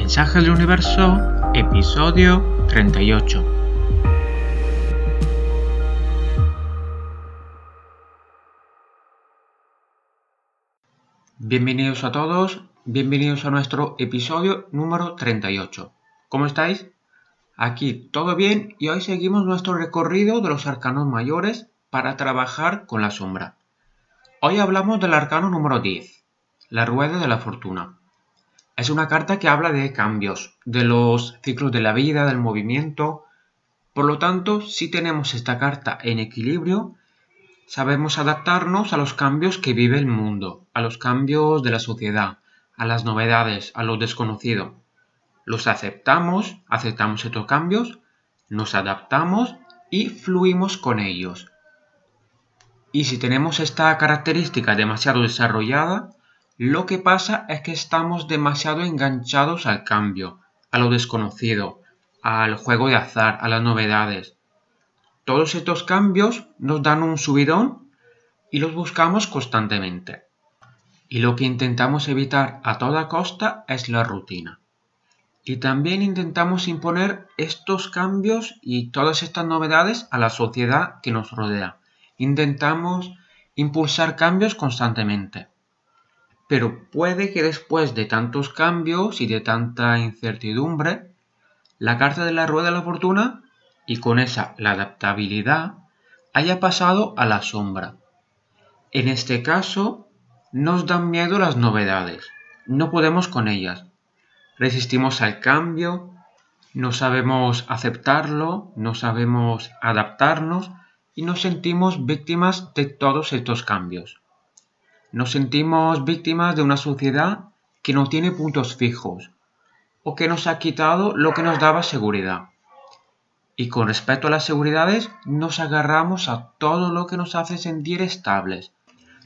Mensaje del Universo, episodio 38. Bienvenidos a todos, bienvenidos a nuestro episodio número 38. ¿Cómo estáis? Aquí todo bien y hoy seguimos nuestro recorrido de los arcanos mayores para trabajar con la sombra. Hoy hablamos del arcano número 10, la rueda de la fortuna. Es una carta que habla de cambios, de los ciclos de la vida, del movimiento. Por lo tanto, si tenemos esta carta en equilibrio, sabemos adaptarnos a los cambios que vive el mundo, a los cambios de la sociedad, a las novedades, a lo desconocido. Los aceptamos, aceptamos estos cambios, nos adaptamos y fluimos con ellos. Y si tenemos esta característica demasiado desarrollada, lo que pasa es que estamos demasiado enganchados al cambio, a lo desconocido, al juego de azar, a las novedades. Todos estos cambios nos dan un subidón y los buscamos constantemente. Y lo que intentamos evitar a toda costa es la rutina. Y también intentamos imponer estos cambios y todas estas novedades a la sociedad que nos rodea. Intentamos impulsar cambios constantemente. Pero puede que después de tantos cambios y de tanta incertidumbre, la carta de la rueda de la fortuna y con esa la adaptabilidad haya pasado a la sombra. En este caso, nos dan miedo las novedades, no podemos con ellas. Resistimos al cambio, no sabemos aceptarlo, no sabemos adaptarnos y nos sentimos víctimas de todos estos cambios. Nos sentimos víctimas de una sociedad que no tiene puntos fijos o que nos ha quitado lo que nos daba seguridad. Y con respecto a las seguridades, nos agarramos a todo lo que nos hace sentir estables.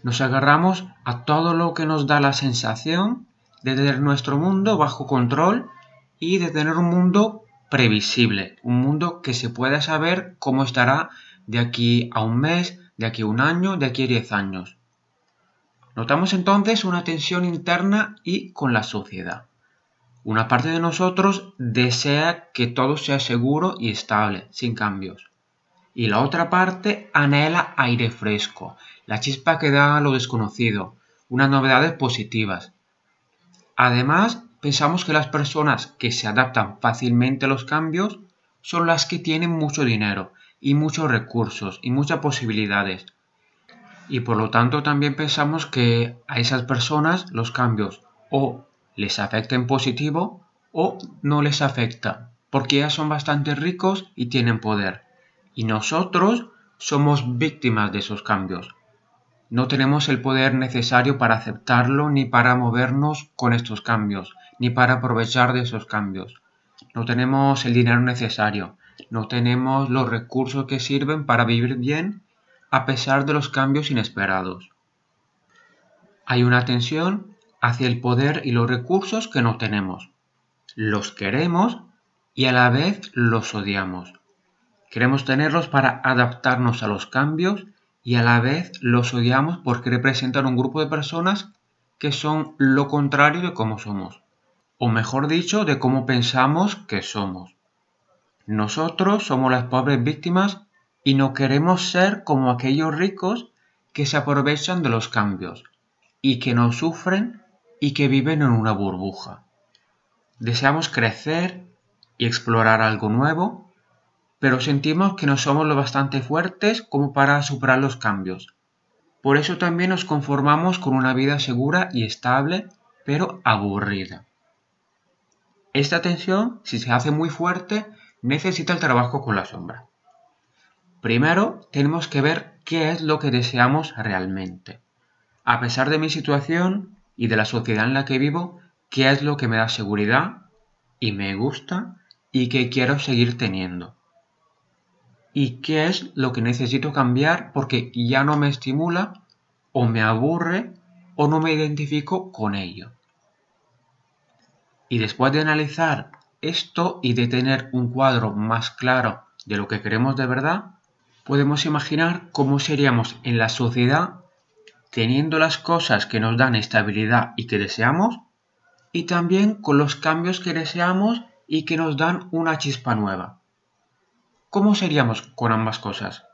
Nos agarramos a todo lo que nos da la sensación de tener nuestro mundo bajo control y de tener un mundo previsible, un mundo que se pueda saber cómo estará de aquí a un mes, de aquí a un año, de aquí a diez años. Notamos entonces una tensión interna y con la sociedad. Una parte de nosotros desea que todo sea seguro y estable, sin cambios. Y la otra parte anhela aire fresco, la chispa que da lo desconocido, unas novedades positivas. Además, pensamos que las personas que se adaptan fácilmente a los cambios son las que tienen mucho dinero y muchos recursos y muchas posibilidades, y por lo tanto también pensamos que a esas personas los cambios o les afecta en positivo o no les afecta, porque ya son bastante ricos y tienen poder. Y nosotros somos víctimas de esos cambios. No tenemos el poder necesario para aceptarlo ni para movernos con estos cambios, ni para aprovechar de esos cambios. No tenemos el dinero necesario, no tenemos los recursos que sirven para vivir bien a pesar de los cambios inesperados. Hay una tensión hacia el poder y los recursos que no tenemos. Los queremos y a la vez los odiamos. Queremos tenerlos para adaptarnos a los cambios y a la vez los odiamos porque representan un grupo de personas que son lo contrario de cómo somos, o mejor dicho, de cómo pensamos que somos. Nosotros somos las pobres víctimas y no queremos ser como aquellos ricos que se aprovechan de los cambios y que no sufren y que viven en una burbuja. Deseamos crecer y explorar algo nuevo, pero sentimos que no somos lo bastante fuertes como para superar los cambios. Por eso también nos conformamos con una vida segura y estable, pero aburrida. Esta tensión, si se hace muy fuerte, necesita el trabajo con la sombra. Primero, tenemos que ver qué es lo que deseamos realmente. A pesar de mi situación y de la sociedad en la que vivo, qué es lo que me da seguridad y me gusta y que quiero seguir teniendo. Y qué es lo que necesito cambiar porque ya no me estimula o me aburre o no me identifico con ello. Y después de analizar esto y de tener un cuadro más claro de lo que queremos de verdad, podemos imaginar cómo seríamos en la sociedad teniendo las cosas que nos dan estabilidad y que deseamos, y también con los cambios que deseamos y que nos dan una chispa nueva. ¿Cómo seríamos con ambas cosas?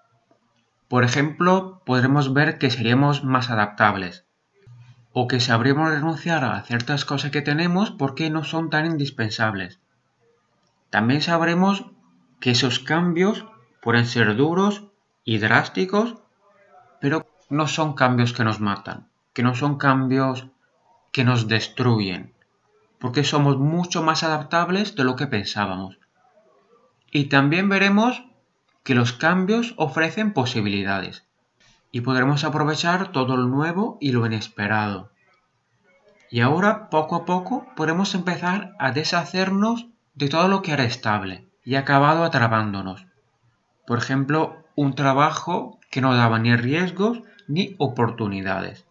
Por ejemplo, podremos ver que seríamos más adaptables, o que sabremos renunciar a ciertas cosas que tenemos porque no son tan indispensables. También sabremos que esos cambios pueden ser duros y drásticos, pero no son cambios que nos matan, que no son cambios que nos destruyen, porque somos mucho más adaptables de lo que pensábamos. Y también veremos que los cambios ofrecen posibilidades y podremos aprovechar todo lo nuevo y lo inesperado. Y ahora, poco a poco, podemos empezar a deshacernos de todo lo que era estable y acabado atrapándonos. Por ejemplo, un trabajo que no daba ni riesgos ni oportunidades.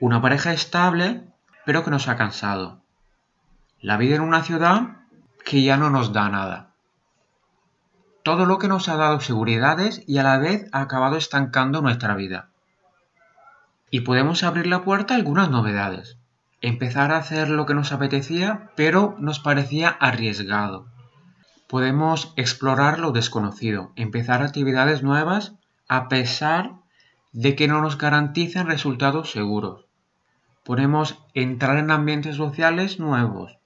Una pareja estable, pero que nos ha cansado. La vida en una ciudad que ya no nos da nada. Todo lo que nos ha dado seguridades y a la vez ha acabado estancando nuestra vida. Y podemos abrir la puerta a algunas novedades. Empezar a hacer lo que nos apetecía, pero nos parecía arriesgado. Podemos explorar lo desconocido, empezar actividades nuevas a pesar de que no nos garantizan resultados seguros. Podemos entrar en ambientes sociales nuevos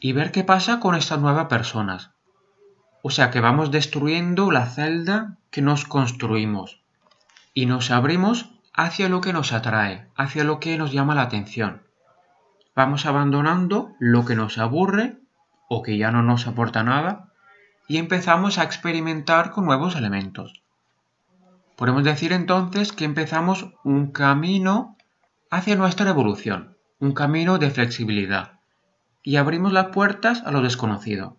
y ver qué pasa con estas nuevas personas. O sea que vamos destruyendo la celda que nos construimos y nos abrimos hacia lo que nos atrae, hacia lo que nos llama la atención. Vamos abandonando lo que nos aburre o que ya no nos aporta nada y empezamos a experimentar con nuevos elementos. Podemos decir entonces que empezamos un camino hacia nuestra evolución, un camino de flexibilidad, y abrimos las puertas a lo desconocido.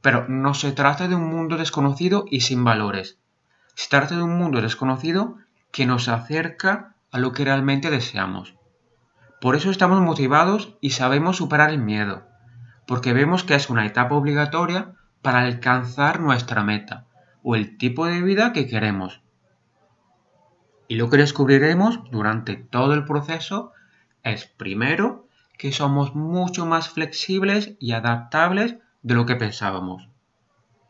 Pero no se trata de un mundo desconocido y sin valores. Se trata de un mundo desconocido que nos acerca a lo que realmente deseamos. Por eso estamos motivados y sabemos superar el miedo, porque vemos que es una etapa obligatoria para alcanzar nuestra meta o el tipo de vida que queremos. Y lo que descubriremos durante todo el proceso es primero que somos mucho más flexibles y adaptables de lo que pensábamos.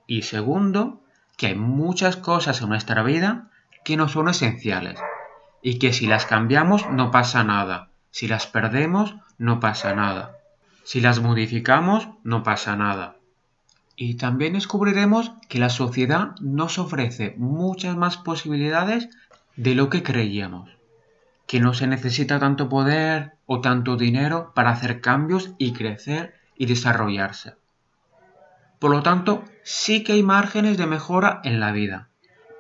Y segundo, que hay muchas cosas en nuestra vida que no son esenciales y que si las cambiamos no pasa nada, si las perdemos no pasa nada, si las modificamos no pasa nada. Y también descubriremos que la sociedad nos ofrece muchas más posibilidades de lo que creíamos, que no se necesita tanto poder o tanto dinero para hacer cambios y crecer y desarrollarse. Por lo tanto, sí que hay márgenes de mejora en la vida,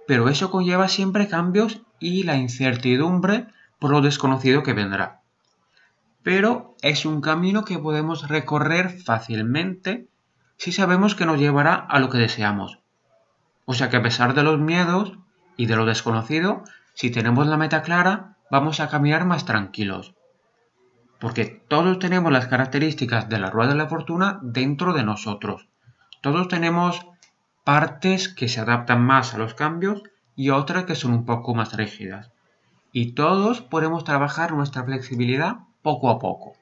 pero eso conlleva siempre cambios y la incertidumbre por lo desconocido que vendrá. Pero es un camino que podemos recorrer fácilmente si sabemos que nos llevará a lo que deseamos. O sea que a pesar de los miedos y de lo desconocido, si tenemos la meta clara, vamos a caminar más tranquilos. Porque todos tenemos las características de la rueda de la fortuna dentro de nosotros. Todos tenemos partes que se adaptan más a los cambios y otras que son un poco más rígidas. Y todos podemos trabajar nuestra flexibilidad poco a poco.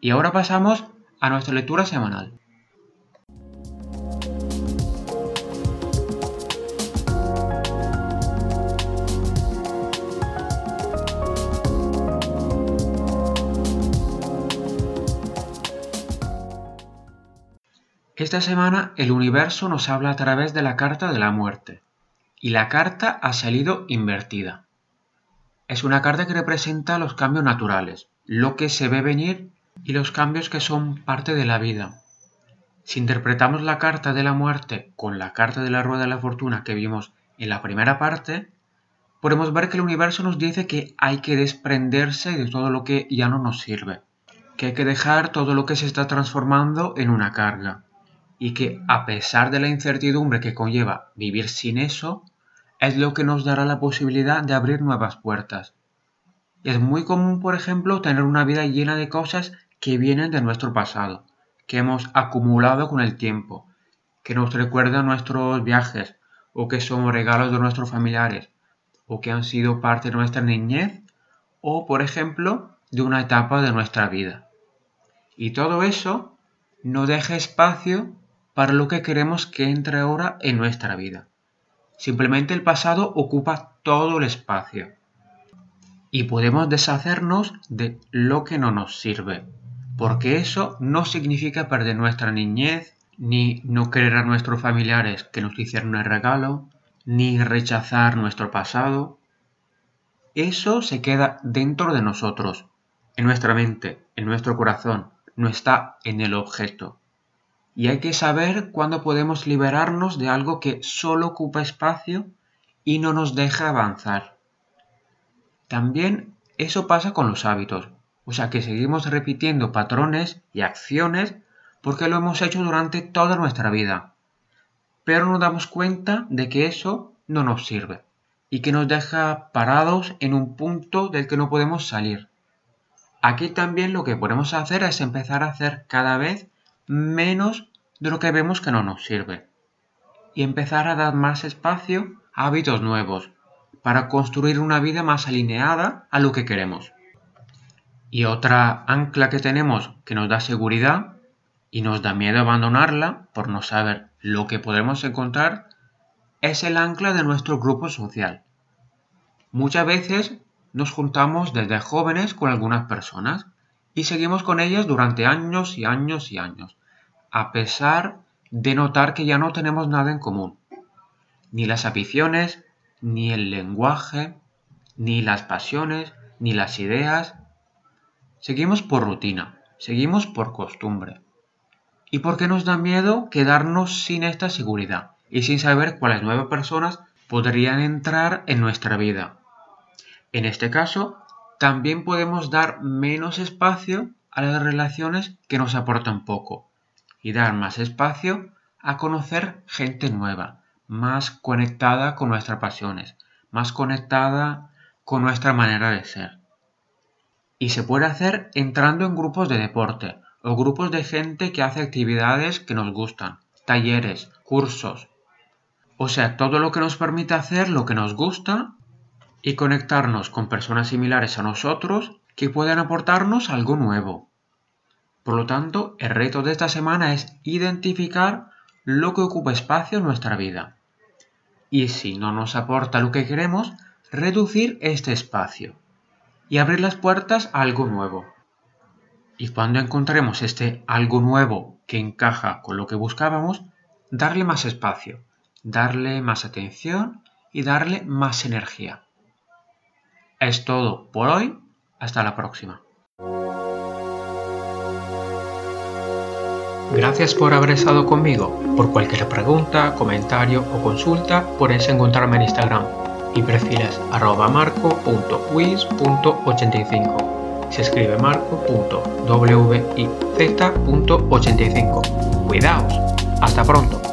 Y ahora pasamos a nuestra lectura semanal. Esta semana el universo nos habla a través de la carta de la muerte, y la carta ha salido invertida. Es una carta que representa los cambios naturales, lo que se ve venir y los cambios que son parte de la vida. Si interpretamos la carta de la muerte con la carta de la rueda de la fortuna que vimos en la primera parte, podemos ver que el universo nos dice que hay que desprenderse de todo lo que ya no nos sirve, que hay que dejar todo lo que se está transformando en una carga y que a pesar de la incertidumbre que conlleva vivir sin eso, es lo que nos dará la posibilidad de abrir nuevas puertas. Es muy común, por ejemplo, tener una vida llena de cosas que vienen de nuestro pasado, que hemos acumulado con el tiempo, que nos recuerdan nuestros viajes, o que son regalos de nuestros familiares, o que han sido parte de nuestra niñez, o, por ejemplo, de una etapa de nuestra vida. Y todo eso no deja espacio para lo que queremos que entre ahora en nuestra vida. Simplemente el pasado ocupa todo el espacio. Y podemos deshacernos de lo que no nos sirve. Porque eso no significa perder nuestra niñez, ni no querer a nuestros familiares que nos hicieron el regalo, ni rechazar nuestro pasado. Eso se queda dentro de nosotros, en nuestra mente, en nuestro corazón, no está en el objeto. Y hay que saber cuándo podemos liberarnos de algo que solo ocupa espacio y no nos deja avanzar. También eso pasa con los hábitos, o sea que seguimos repitiendo patrones y acciones porque lo hemos hecho durante toda nuestra vida. Pero nos damos cuenta de que eso no nos sirve y que nos deja parados en un punto del que no podemos salir. Aquí también lo que podemos hacer es empezar a hacer cada vez menos de lo que vemos que no nos sirve y empezar a dar más espacio a hábitos nuevos para construir una vida más alineada a lo que queremos. Y otra ancla que tenemos que nos da seguridad y nos da miedo abandonarla por no saber lo que podemos encontrar es el ancla de nuestro grupo social. Muchas veces nos juntamos desde jóvenes con algunas personas y seguimos con ellas durante años y años y años, a pesar de notar que ya no tenemos nada en común. Ni las aficiones, ni el lenguaje, ni las pasiones, ni las ideas. Seguimos por rutina, seguimos por costumbre. ¿Y por qué nos da miedo quedarnos sin esta seguridad y sin saber cuáles nuevas personas podrían entrar en nuestra vida? En este caso, también podemos dar menos espacio a las relaciones que nos aportan poco y dar más espacio a conocer gente nueva, más conectada con nuestras pasiones, más conectada con nuestra manera de ser. Y se puede hacer entrando en grupos de deporte o grupos de gente que hace actividades que nos gustan, talleres, cursos. O sea, todo lo que nos permite hacer lo que nos gusta y conectarnos con personas similares a nosotros que pueden aportarnos algo nuevo. Por lo tanto, el reto de esta semana es identificar lo que ocupa espacio en nuestra vida. Y si no nos aporta lo que queremos, reducir este espacio y abrir las puertas a algo nuevo. Y cuando encontremos este algo nuevo que encaja con lo que buscábamos, darle más espacio, darle más atención y darle más energía. Es todo por hoy. Hasta la próxima. Gracias por haber estado conmigo. Por cualquier pregunta, comentario o consulta, puedes encontrarme en Instagram. Mi perfil es arroba marco.wiz.85 se escribe marco.wiz.85. Cuidaos. Hasta pronto.